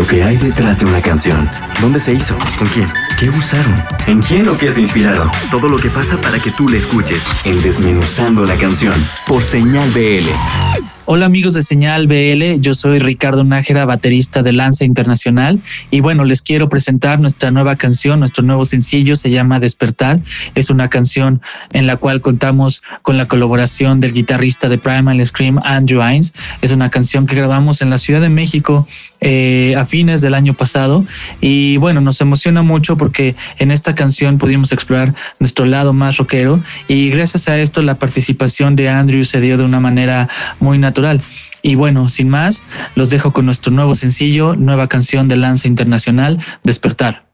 Lo que hay detrás de una canción. ¿Dónde se hizo? ¿Con quién? ¿Qué usaron? ¿En quién o qué se inspiraron? Todo lo que pasa para que tú la escuches. En Desmenuzando la canción. Por Señal BL. Hola amigos de Señal BL, yo soy Ricardo Nájera, baterista de Lanza Internacional. Y bueno, les quiero presentar nuestra nueva canción, nuestro nuevo sencillo, se llama Despertar. Es una canción en la cual contamos con la colaboración del guitarrista de Primal Scream, Andrew Hines. Es una canción que grabamos en la Ciudad de México eh, a fines del año pasado. Y bueno, nos emociona mucho porque en esta canción pudimos explorar nuestro lado más rockero. Y gracias a esto la participación de Andrew se dio de una manera muy natural y bueno, sin más, los dejo con nuestro nuevo sencillo, nueva canción de Lanza Internacional, Despertar.